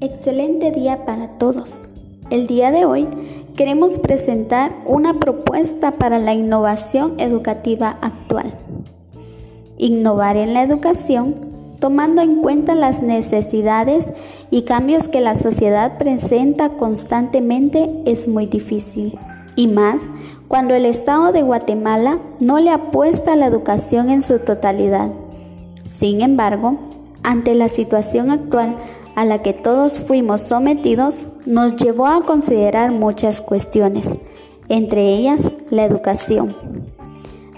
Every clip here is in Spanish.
Excelente día para todos. El día de hoy queremos presentar una propuesta para la innovación educativa actual. Innovar en la educación tomando en cuenta las necesidades y cambios que la sociedad presenta constantemente es muy difícil. Y más cuando el Estado de Guatemala no le apuesta a la educación en su totalidad. Sin embargo, ante la situación actual, a la que todos fuimos sometidos nos llevó a considerar muchas cuestiones, entre ellas la educación.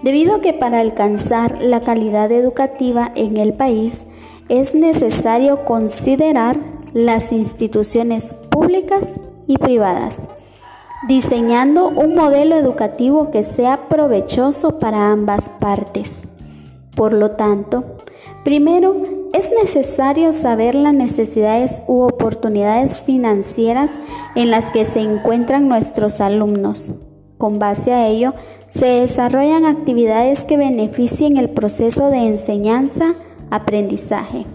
Debido a que para alcanzar la calidad educativa en el país es necesario considerar las instituciones públicas y privadas, diseñando un modelo educativo que sea provechoso para ambas partes. Por lo tanto, primero es necesario saber las necesidades u oportunidades financieras en las que se encuentran nuestros alumnos. Con base a ello, se desarrollan actividades que beneficien el proceso de enseñanza-aprendizaje,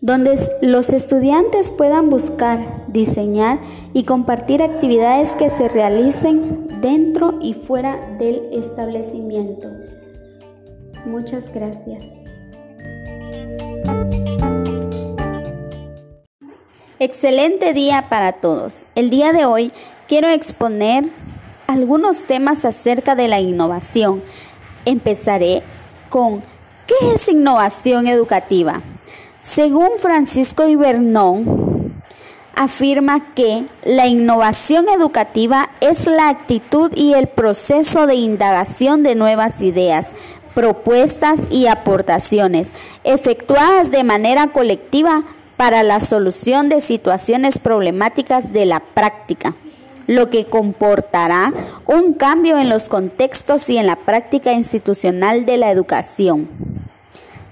donde los estudiantes puedan buscar, diseñar y compartir actividades que se realicen dentro y fuera del establecimiento. Muchas gracias. Excelente día para todos. El día de hoy quiero exponer algunos temas acerca de la innovación. Empezaré con ¿qué es innovación educativa? Según Francisco Ibernón, afirma que la innovación educativa es la actitud y el proceso de indagación de nuevas ideas, propuestas y aportaciones efectuadas de manera colectiva para la solución de situaciones problemáticas de la práctica, lo que comportará un cambio en los contextos y en la práctica institucional de la educación.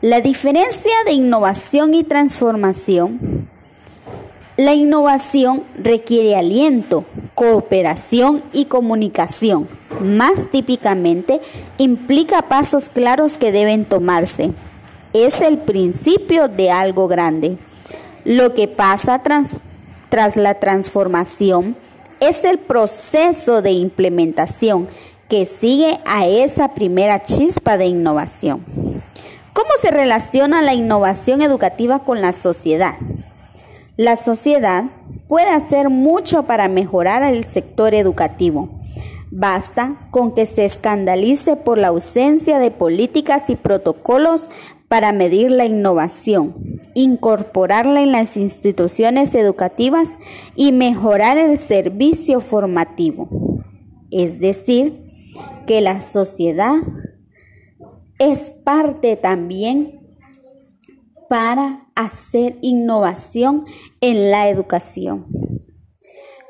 La diferencia de innovación y transformación. La innovación requiere aliento, cooperación y comunicación. Más típicamente, implica pasos claros que deben tomarse. Es el principio de algo grande. Lo que pasa tras, la transformación es el proceso de implementación que sigue a esa primera chispa de innovación. ¿Cómo se relaciona la innovación educativa con la sociedad? La sociedad puede hacer mucho para mejorar el sector educativo. Basta con que se escandalice por la ausencia de políticas y protocolos para medir la innovación, incorporarla en las instituciones educativas y mejorar el servicio formativo. Es decir, que la sociedad es parte también para hacer innovación en la educación.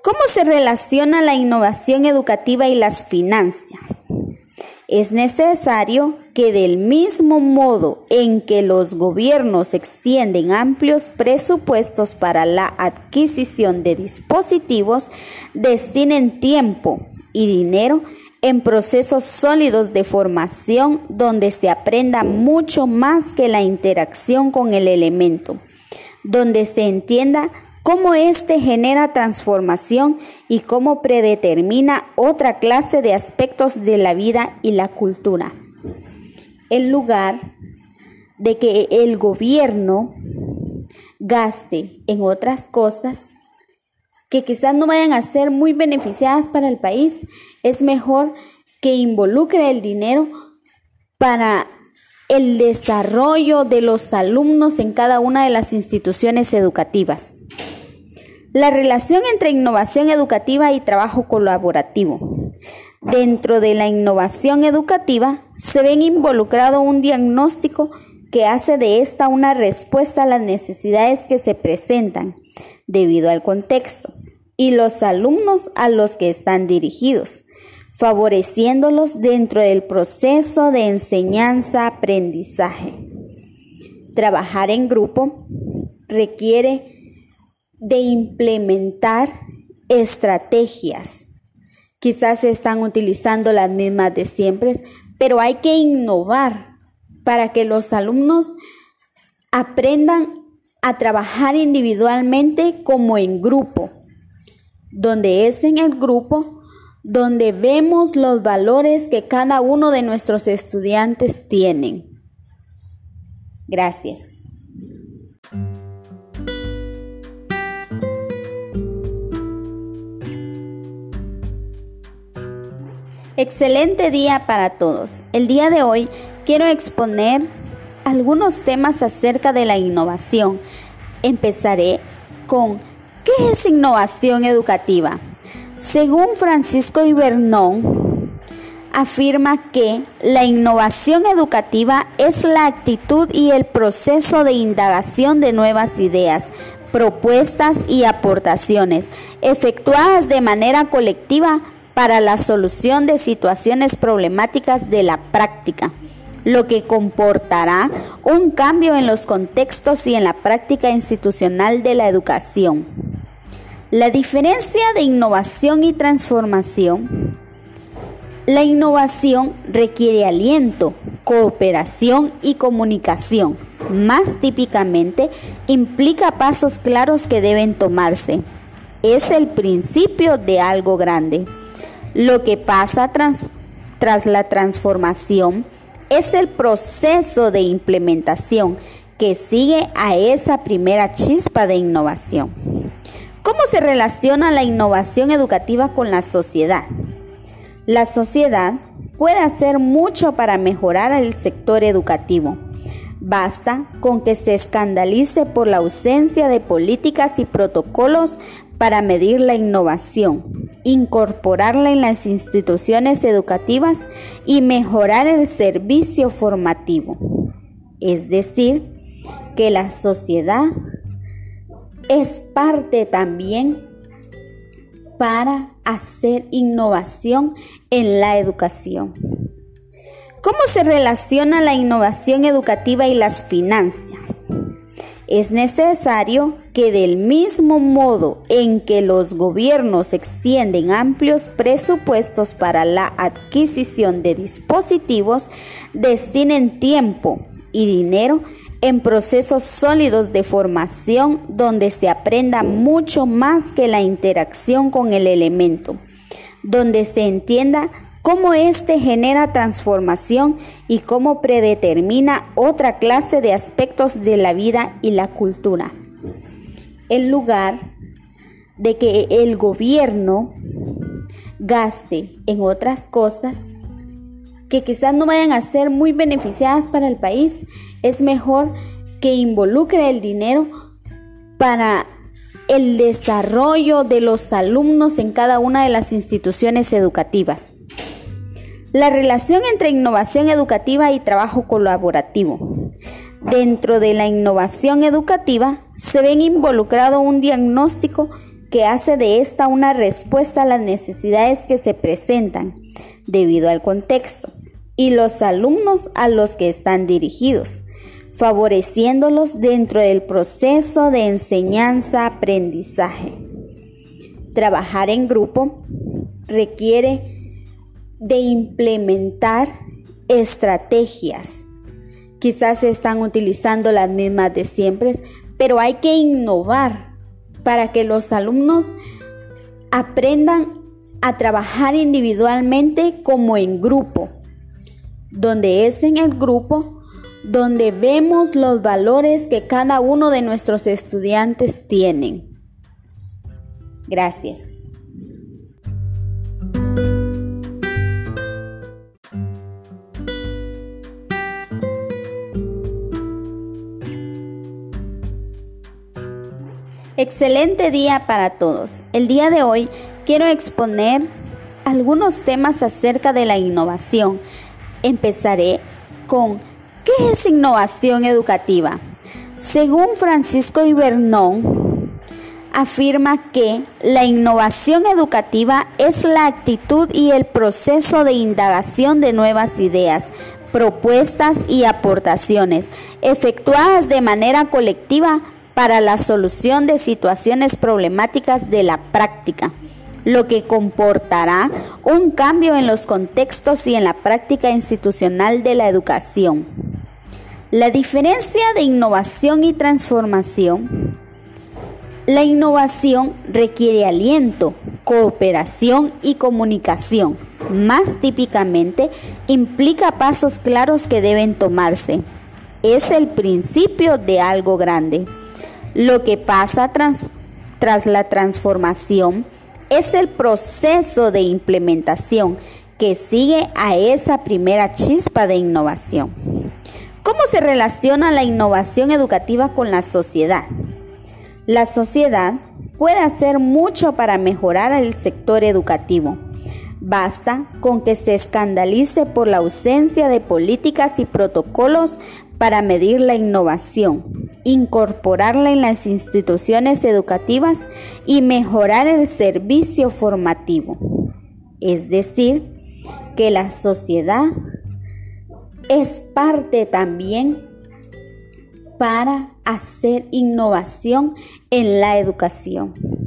¿Cómo se relaciona la innovación educativa y las finanzas? Es necesario que del mismo modo en que los gobiernos extienden amplios presupuestos para la adquisición de dispositivos, destinen tiempo y dinero en procesos sólidos de formación donde se aprenda mucho más que la interacción con el elemento, donde se entienda cómo éste genera transformación y cómo predetermina otra clase de aspectos de la vida y la cultura. En lugar de que el gobierno gaste en otras cosas que quizás no vayan a ser muy beneficiadas para el país, es mejor que involucre el dinero para el desarrollo de los alumnos en cada una de las instituciones educativas. La relación entre innovación educativa y trabajo colaborativo. Dentro de la innovación educativa se ven involucrado un diagnóstico que hace de esta una respuesta a las necesidades que se presentan debido al contexto y los alumnos a los que están dirigidos, favoreciéndolos dentro del proceso de enseñanza-aprendizaje. Trabajar en grupo requiere de implementar estrategias. Quizás se están utilizando las mismas de siempre, pero hay que innovar para que los alumnos aprendan a trabajar individualmente como en grupo, donde es en el grupo donde vemos los valores que cada uno de nuestros estudiantes tienen. Gracias. Excelente día para todos. El día de hoy quiero exponer algunos temas acerca de la innovación. Empezaré con ¿qué es innovación educativa? Según Francisco Ibernón, afirma que la innovación educativa es la actitud y el proceso de indagación de nuevas ideas, propuestas y aportaciones efectuadas de manera colectiva para la solución de situaciones problemáticas de la práctica, lo que comportará un cambio en los contextos y en la práctica institucional de la educación. La diferencia de innovación y transformación. La innovación requiere aliento, cooperación y comunicación. Más típicamente, implica pasos claros que deben tomarse. Es el principio de algo grande. Lo que pasa tras, la transformación es el proceso de implementación que sigue a esa primera chispa de innovación. ¿Cómo se relaciona la innovación educativa con la sociedad? La sociedad puede hacer mucho para mejorar el sector educativo. Basta con que se escandalice por la ausencia de políticas y protocolos para medir la innovación, incorporarla en las instituciones educativas y mejorar el servicio formativo. Es decir, que la sociedad es parte también para hacer innovación en la educación. ¿Cómo se relaciona la innovación educativa y las finanzas? Es necesario que del mismo modo en que los gobiernos extienden amplios presupuestos para la adquisición de dispositivos, destinen tiempo y dinero en procesos sólidos de formación donde se aprenda mucho más que la interacción con el elemento, donde se entienda cómo éste genera transformación y cómo predetermina otra clase de aspectos de la vida y la cultura. En lugar de que el gobierno gaste en otras cosas que quizás no vayan a ser muy beneficiadas para el país, es mejor que involucre el dinero para el desarrollo de los alumnos en cada una de las instituciones educativas. La relación entre innovación educativa y trabajo colaborativo. Dentro de la innovación educativa se ven involucrado un diagnóstico que hace de esta una respuesta a las necesidades que se presentan debido al contexto y los alumnos a los que están dirigidos, favoreciéndolos dentro del proceso de enseñanza-aprendizaje. Trabajar en grupo requiere de implementar estrategias. Quizás se están utilizando las mismas de siempre, pero hay que innovar para que los alumnos aprendan a trabajar individualmente como en grupo, donde es en el grupo donde vemos los valores que cada uno de nuestros estudiantes tienen. Gracias. Excelente día para todos. El día de hoy quiero exponer algunos temas acerca de la innovación. Empezaré con ¿qué es innovación educativa? Según Francisco Ibernón, afirma que la innovación educativa es la actitud y el proceso de indagación de nuevas ideas, propuestas y aportaciones efectuadas de manera colectiva para la solución de situaciones problemáticas de la práctica, lo que comportará un cambio en los contextos y en la práctica institucional de la educación. La diferencia de innovación y transformación. La innovación requiere aliento, cooperación y comunicación. Más típicamente, implica pasos claros que deben tomarse. Es el principio de algo grande. Lo que pasa tras, la transformación es el proceso de implementación que sigue a esa primera chispa de innovación. ¿Cómo se relaciona la innovación educativa con la sociedad? La sociedad puede hacer mucho para mejorar el sector educativo. Basta con que se escandalice por la ausencia de políticas y protocolos para medir la innovación, incorporarla en las instituciones educativas y mejorar el servicio formativo. Es decir, que la sociedad es parte también para hacer innovación en la educación.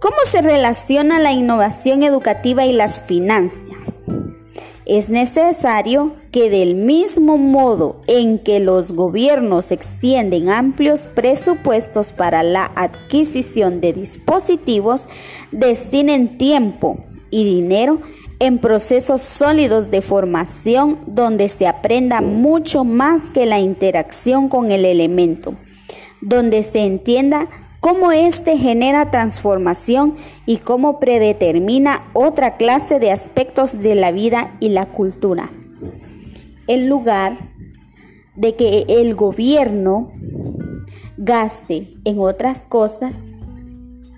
¿Cómo se relaciona la innovación educativa y las finanzas? Es necesario que del mismo modo en que los gobiernos extienden amplios presupuestos para la adquisición de dispositivos, destinen tiempo y dinero en procesos sólidos de formación donde se aprenda mucho más que la interacción con el elemento, donde se entienda cómo éste genera transformación y cómo predetermina otra clase de aspectos de la vida y la cultura. En lugar de que el gobierno gaste en otras cosas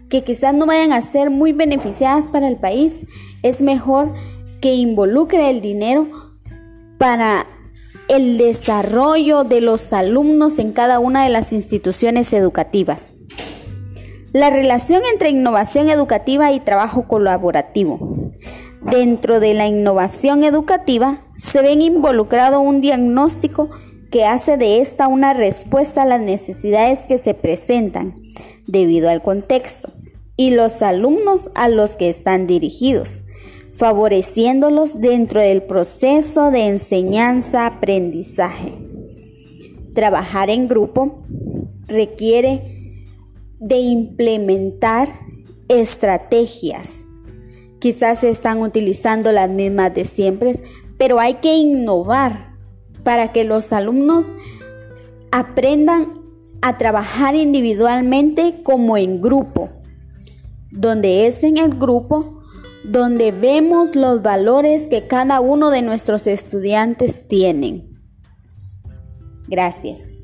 que quizás no vayan a ser muy beneficiadas para el país, es mejor que involucre el dinero para el desarrollo de los alumnos en cada una de las instituciones educativas. La relación entre innovación educativa y trabajo colaborativo. Dentro de la innovación educativa se ven involucrado un diagnóstico que hace de esta una respuesta a las necesidades que se presentan debido al contexto y los alumnos a los que están dirigidos, favoreciéndolos dentro del proceso de enseñanza-aprendizaje. Trabajar en grupo requiere de implementar estrategias. Quizás se están utilizando las mismas de siempre, pero hay que innovar para que los alumnos aprendan a trabajar individualmente como en grupo, donde es en el grupo donde vemos los valores que cada uno de nuestros estudiantes tienen. Gracias.